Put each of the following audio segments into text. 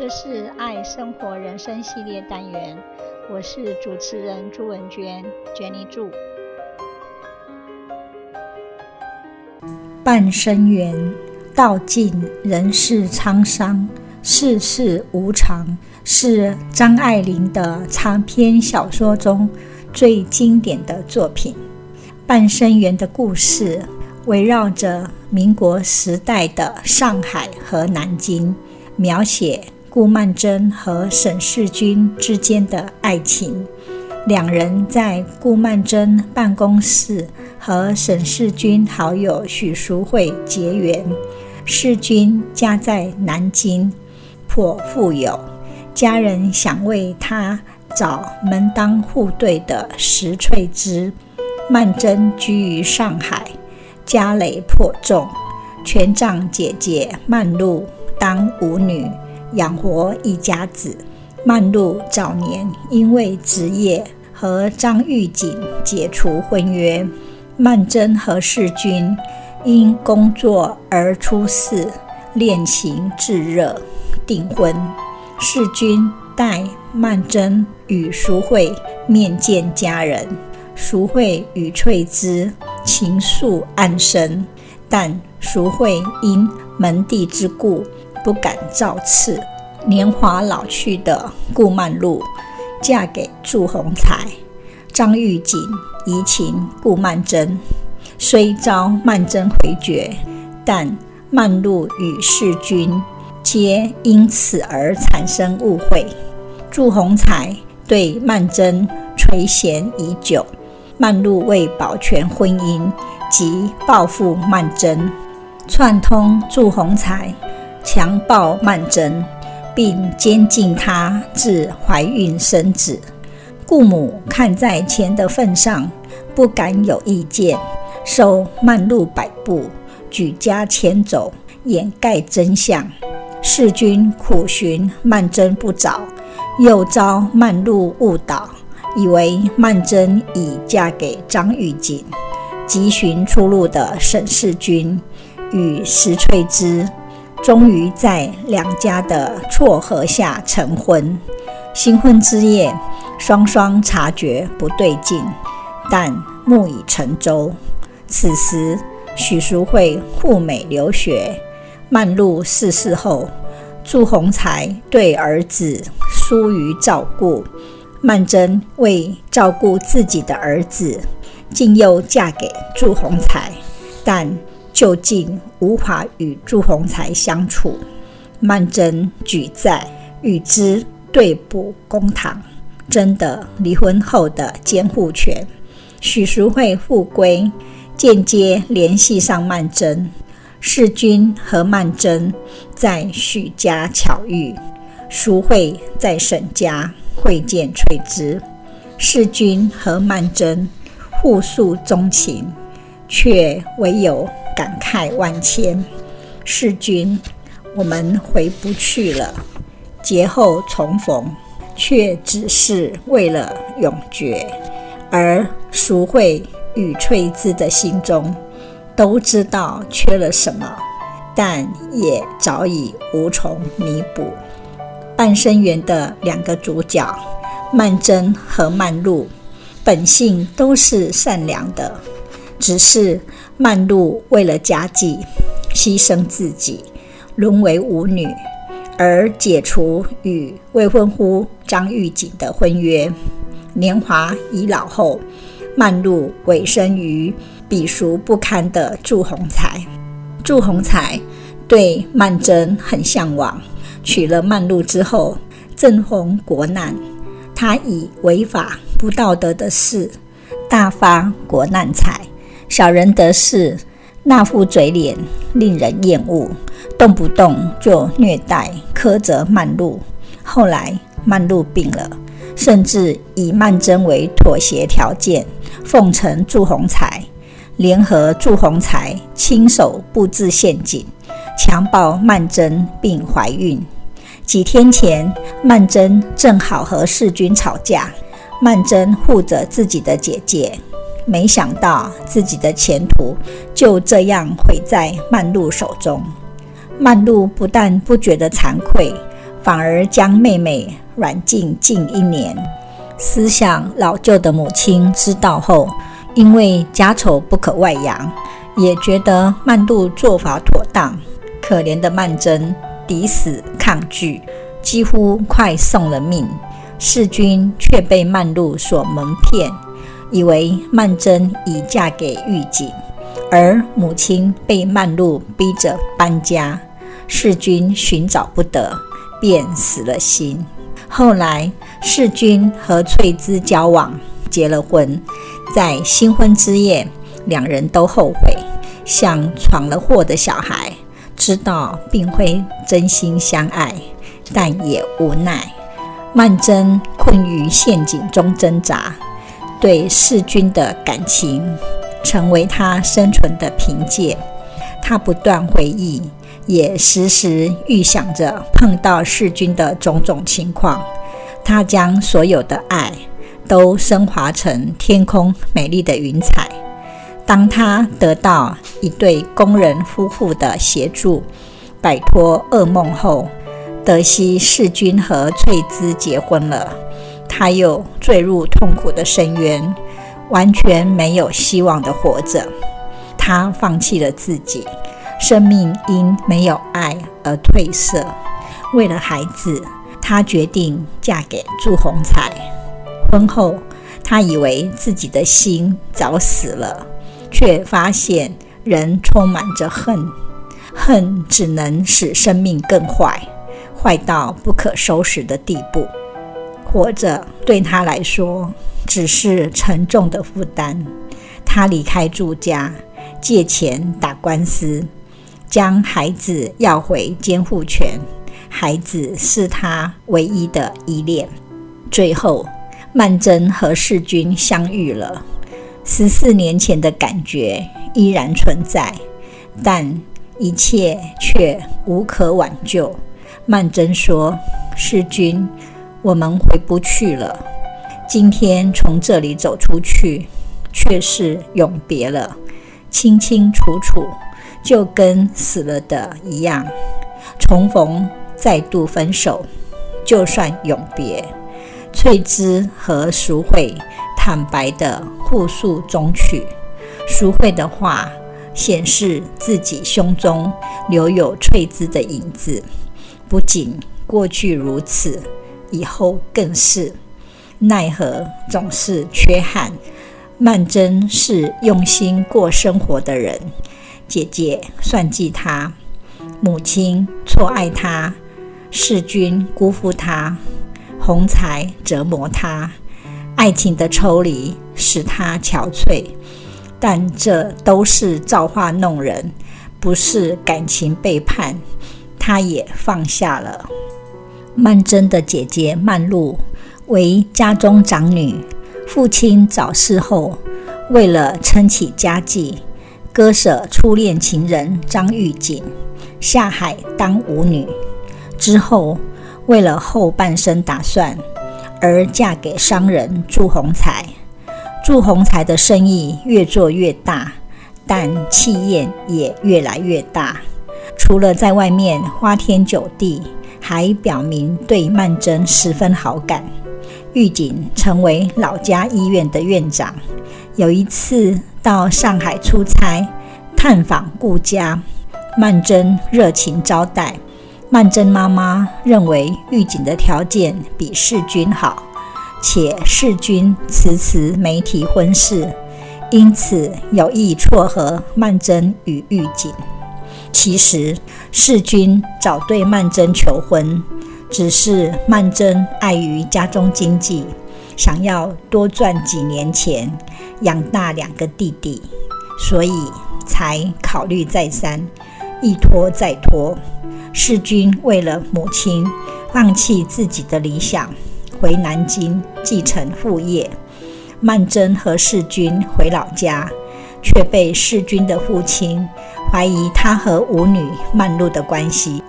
这是爱生活人生系列单元，我是主持人朱文娟，Jenny 祝。半生缘，道尽人世沧桑，世事无常，是张爱玲的长篇小说中最经典的作品。半生缘的故事围绕着民国时代的上海和南京，描写顾曼桢和沈世钧之间的爱情。两人在顾曼桢办公室和沈世钧好友许淑慧结缘。世钧家在南京，颇富有，家人想为他找门当户对的石翠芝。曼桢居于上海，家累颇重，全仗姐姐曼璐当舞女养活一家子。曼璐早年因为职业和张玉锦解除婚约，曼桢和世钧因工作而出世，恋情炙热，订婚。世钧带曼桢与淑惠面见家人。淑惠与翠芝情愫暗生，但淑惠因门第之故不敢造次。年华老去的顾曼璐嫁给祝鸿才，张玉锦移情顾曼桢，虽遭曼桢回绝，但曼璐与世钧皆因此而产生误会。祝鸿才对曼桢垂涎已久。曼璐为保全婚姻及报复曼桢，串通祝鸿才强暴曼楨，并监禁她至怀孕生子。顾母看在钱的份上，不敢有意见，受曼璐摆布，举家迁走，掩盖真相。世钧苦寻曼楨不着，又遭曼璐误导。以为曼楨已嫁给张玉锦，急寻出路的沈世钧与石翠芝，终于在两家的撮合下成婚。新婚之夜，双双察觉不对劲，但木已成舟。此时，许淑惠赴美留学，曼璐逝世后，祝鸿才对儿子疏于照顾。曼桢为照顾自己的儿子，竟又嫁给祝鸿才，但究竟无法与祝鸿才相处。曼桢举债与之对簿公堂，争得离婚后的监护权。许淑惠复归，间接联系上曼桢。世钧和曼桢在许家巧遇，淑惠在沈家。会见翠芝，世钧和曼桢互诉衷情，却唯有感慨万千。世君，我们回不去了。劫后重逢，却只是为了永诀。而淑惠与翠芝的心中都知道缺了什么，但也早已无从弥补。半生缘的两个主角曼桢和曼璐，本性都是善良的，只是曼璐为了家计牺牲自己，沦为舞女，而解除与未婚夫张玉锦的婚约。年华已老后，曼璐委身于鄙俗不堪的祝鸿才。祝鸿才对曼桢很向往。娶了曼璐之后，正逢国难，他以违法不道德的事大发国难财。小人得势，那副嘴脸令人厌恶，动不动就虐待苛责曼璐。后来曼璐病了，甚至以曼桢为妥协条件，奉承祝鸿才，联合祝鸿才亲手布置陷阱。强暴曼桢并怀孕。几天前，曼桢正好和世钧吵架，曼桢护着自己的姐姐，没想到自己的前途就这样毁在曼璐手中。曼璐不但不觉得惭愧，反而将妹妹软禁近一年。思想老旧的母亲知道后，因为家丑不可外扬，也觉得曼璐做法妥当。可怜的曼桢抵死抗拒，几乎快送了命。世君却被曼璐所蒙骗，以为曼桢已嫁给玉景，而母亲被曼璐逼着搬家，世君寻找不得，便死了心。后来，世君和翠芝交往，结了婚。在新婚之夜，两人都后悔，像闯了祸的小孩，知道并非真心相爱，但也无奈。曼桢困于陷阱中挣扎，对世君的感情成为他生存的凭借。他不断回忆。也时时预想着碰到世君的种种情况，他将所有的爱都升华成天空美丽的云彩。当他得到一对工人夫妇的协助，摆脱噩梦后，德西世君和翠芝结婚了，他又坠入痛苦的深渊，完全没有希望的活着。他放弃了自己。生命因没有爱而褪色。为了孩子，她决定嫁给祝鸿才。婚后，她以为自己的心早死了，却发现人充满着恨，恨只能使生命更坏，坏到不可收拾的地步。活着对他来说只是沉重的负担。他离开住家，借钱打官司。将孩子要回监护权，孩子是他唯一的依恋。最后，曼桢和世君相遇了，十四年前的感觉依然存在，但一切却无可挽救。曼桢说：“世君，我们回不去了。今天从这里走出去，却是永别了，清清楚楚。”就跟死了的一样，重逢再度分手，就算永别。翠芝和淑惠坦白地互诉衷曲，淑惠的话显示自己胸中留有翠芝的影子，不仅过去如此，以后更是。奈何总是缺憾。曼桢是用心过生活的人。姐姐算计他，母亲错爱他，世君辜负他，红才折磨他，爱情的抽离使他憔悴，但这都是造化弄人，不是感情背叛，他也放下了。曼桢的姐姐曼璐为家中长女，父亲早逝后，为了撑起家计。割舍初恋情人张玉景，下海当舞女。之后，为了后半生打算，而嫁给商人祝鸿才。祝鸿才的生意越做越大，但气焰也越来越大。除了在外面花天酒地，还表明对曼桢十分好感。玉景成为老家医院的院长。有一次到上海出差，探访顾家，曼桢热情招待。曼桢妈妈认为玉景的条件比世君好，且世君迟迟没提婚事，因此有意撮合曼桢与玉景。其实世君早对曼桢求婚，只是曼桢碍于家中经济。想要多赚几年钱养大两个弟弟，所以才考虑再三，一拖再拖。世君为了母亲，放弃自己的理想，回南京继承父业。曼桢和世君回老家，却被世君的父亲怀疑他和舞女曼璐的关系。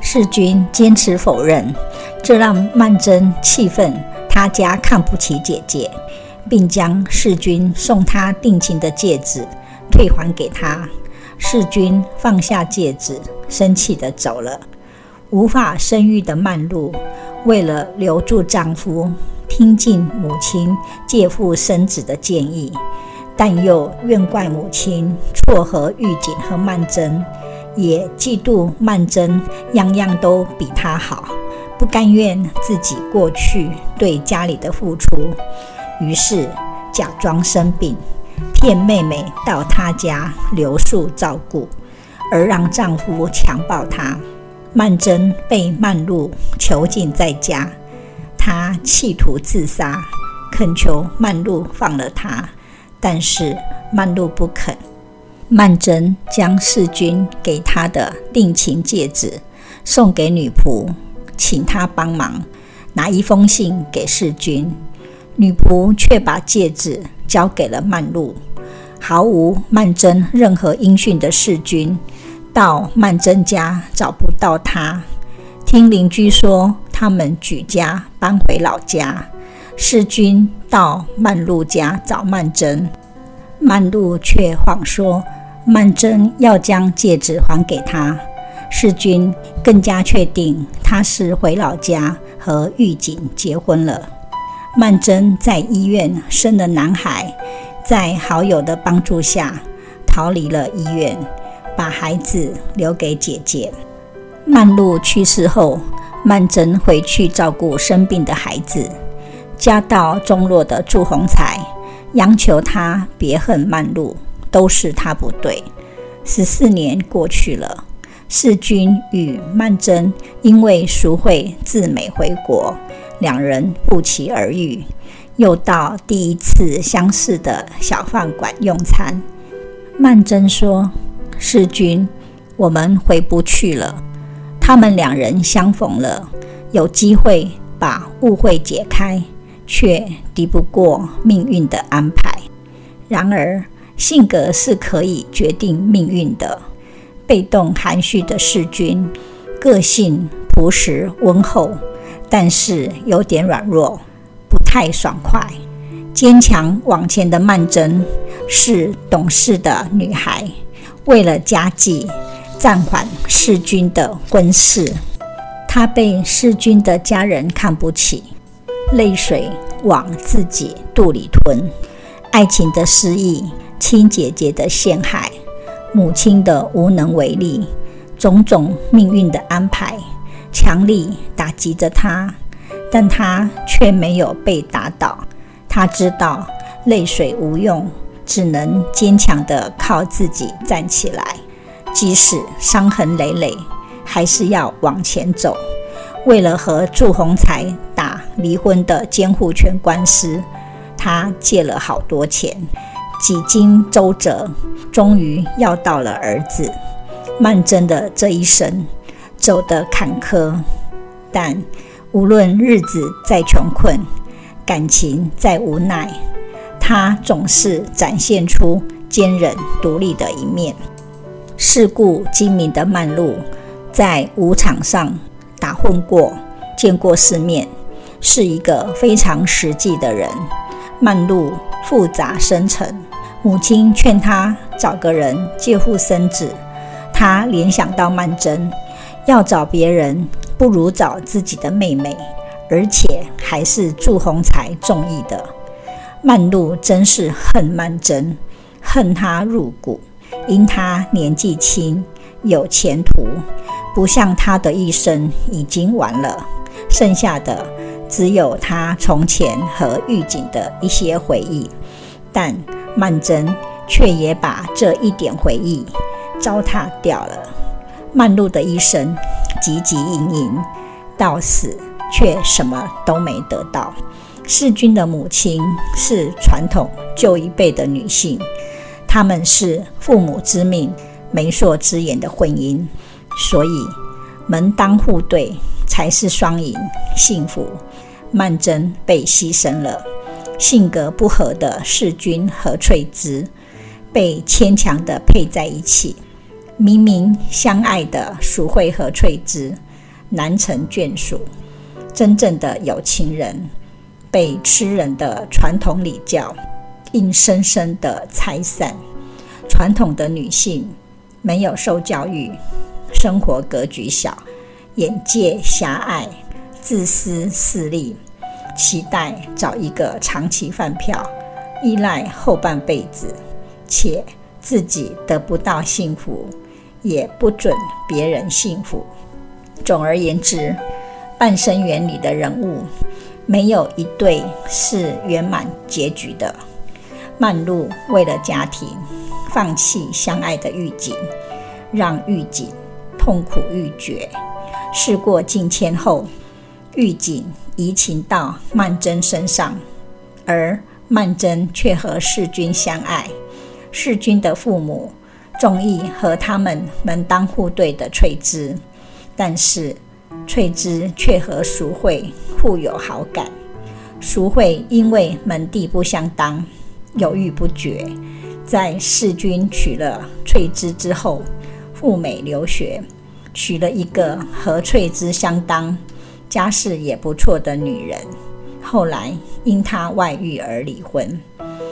世君坚持否认，这让曼楨气愤。他家看不起姐姐，并将世君送他定情的戒指退还给他。世君放下戒指，生气地走了。无法生育的曼璐，为了留住丈夫，听进母亲借腹生子的建议，但又怨怪母亲撮合玉瑾和曼楨，也嫉妒曼楨样样都比她好，不甘愿自己过去对家里的付出，于是假装生病，骗妹妹到她家留宿照顾，而让丈夫强暴她。曼楨被曼璐囚禁在家，她企图自杀，恳求曼璐放了她，但是曼璐不肯。曼楨将世钧给她的定情戒指送给女仆，请她帮忙拿一封信给世钧，女仆却把戒指交给了曼璐。毫无曼楨任何音讯的世钧。到曼楨家找不到她，听邻居说他们举家搬回老家。世钧到曼璐家找曼楨，曼璐却谎说曼楨要将戒指还给他。世钧更加确定他是回老家和狱警结婚了。曼楨在医院生了男孩，在好友的帮助下逃离了医院。把孩子留给姐姐。曼璐去世后，曼楨回去照顾生病的孩子。家道中落的祝鸿才央求他别恨曼璐，都是他不对。十四年过去了，世钧与曼桢因为赎回自美回国，两人不期而遇，又到第一次相识的小饭馆用餐。曼桢说。世钧，我们回不去了。他们两人相逢了，有机会把误会解开，却敌不过命运的安排。然而，性格是可以决定命运的。被动含蓄的世钧，个性朴实温厚，但是有点软弱，不太爽快。坚强往前的曼桢，是懂事的女孩。为了家计，暂缓世钧的婚事。她被世钧的家人看不起，泪水往自己肚里吞。爱情的失意，亲姐姐的陷害，母亲的无能为力，种种命运的安排，强力打击着她。但她却没有被打倒。她知道泪水无用。只能坚强地靠自己站起来，即使伤痕累累，还是要往前走。为了和祝鸿才离婚的监护权官司，他借了好多钱，几经周折，终于要到了儿子。曼桢的这一生走得坎坷，但无论日子再穷困，感情再无奈。他总是展现出坚韧独立的一面。世故精明的曼璐，在舞场上打混过，见过世面，是一个非常实际的人。曼璐复杂深沉，母亲劝她找个人借腹生子，她联想到曼桢，要找别人不如找自己的妹妹，而且还是祝鸿才中意的。曼璐真是恨曼桢，恨她入骨。因她年纪轻，有前途，不像她的一生已经完了，剩下的只有他从前和狱警的一些回忆。但曼桢却也把这一点回忆糟蹋掉了。曼璐的一生汲汲营营，到死却什么都没得到。世钧的母亲是传统旧一辈的女性，她们是父母之命、媒妁之言的婚姻，所以门当户对才是双赢幸福。曼桢被牺牲了，性格不合的世钧和翠芝被牵强地配在一起，明明相爱的淑慧和翠芝难成眷属，真正的有情人。被吃人的传统礼教硬生生地拆散。传统的女性没有受教育，生活格局小，眼界狭隘、自私势利，期待找一个长期饭票，依赖后半辈子，且自己得不到幸福，也不准别人幸福。总而言之，半生缘里的人物，没有一对是圆满结局的。曼璐为了家庭，放弃相爱的玉锦，让玉锦痛苦欲绝。事过境迁后，玉锦移情到曼桢身上，而曼桢却和世钧相爱。世钧的父母中意和他们门当户对的翠芝，但是翠芝却和淑慧互有好感。淑慧因为门第不相当，犹豫不决。在世钧娶了翠芝之后，赴美留学，娶了一个和翠芝相当、家世也不错的女人。后来因她外遇而离婚。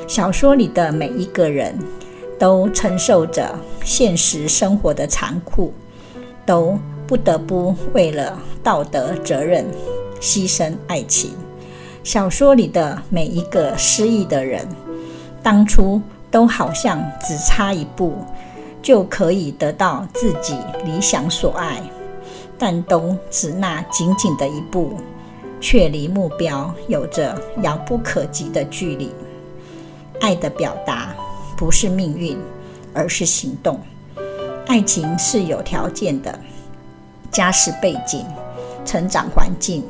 小说里的每一个人都承受着现实生活的残酷，都不得不为了道德责任牺牲爱情。小说里的每一个失意的人，当初都好像只差一步就可以得到自己理想所爱，但都只那仅仅的一步，却离目标有着遥不可及的距离。爱的表达不是命运，而是行动。爱情是有条件的，家世背景、成长环境、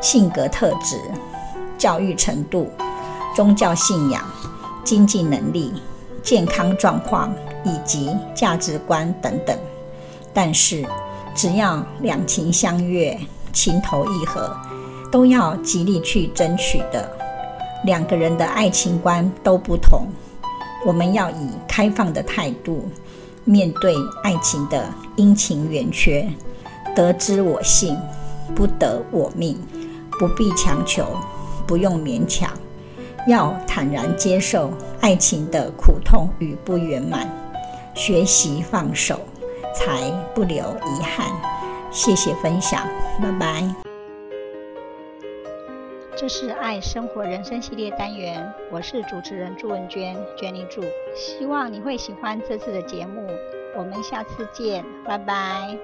性格特质、教育程度、宗教信仰、经济能力、健康状况以及价值观等等。但是，只要两情相悦、情投意合，都要极力去争取的。两个人的爱情观都不同，我们要以开放的态度面对爱情的阴晴圆缺。得之我幸，不得我命，不必强求，不用勉强，要坦然接受爱情的苦痛与不圆满，学习放手，才不留遗憾。谢谢分享，拜拜。这是爱生活人生系列单元，我是主持人朱文娟娟妮助，希望你会喜欢这次的节目，我们下次见，拜拜。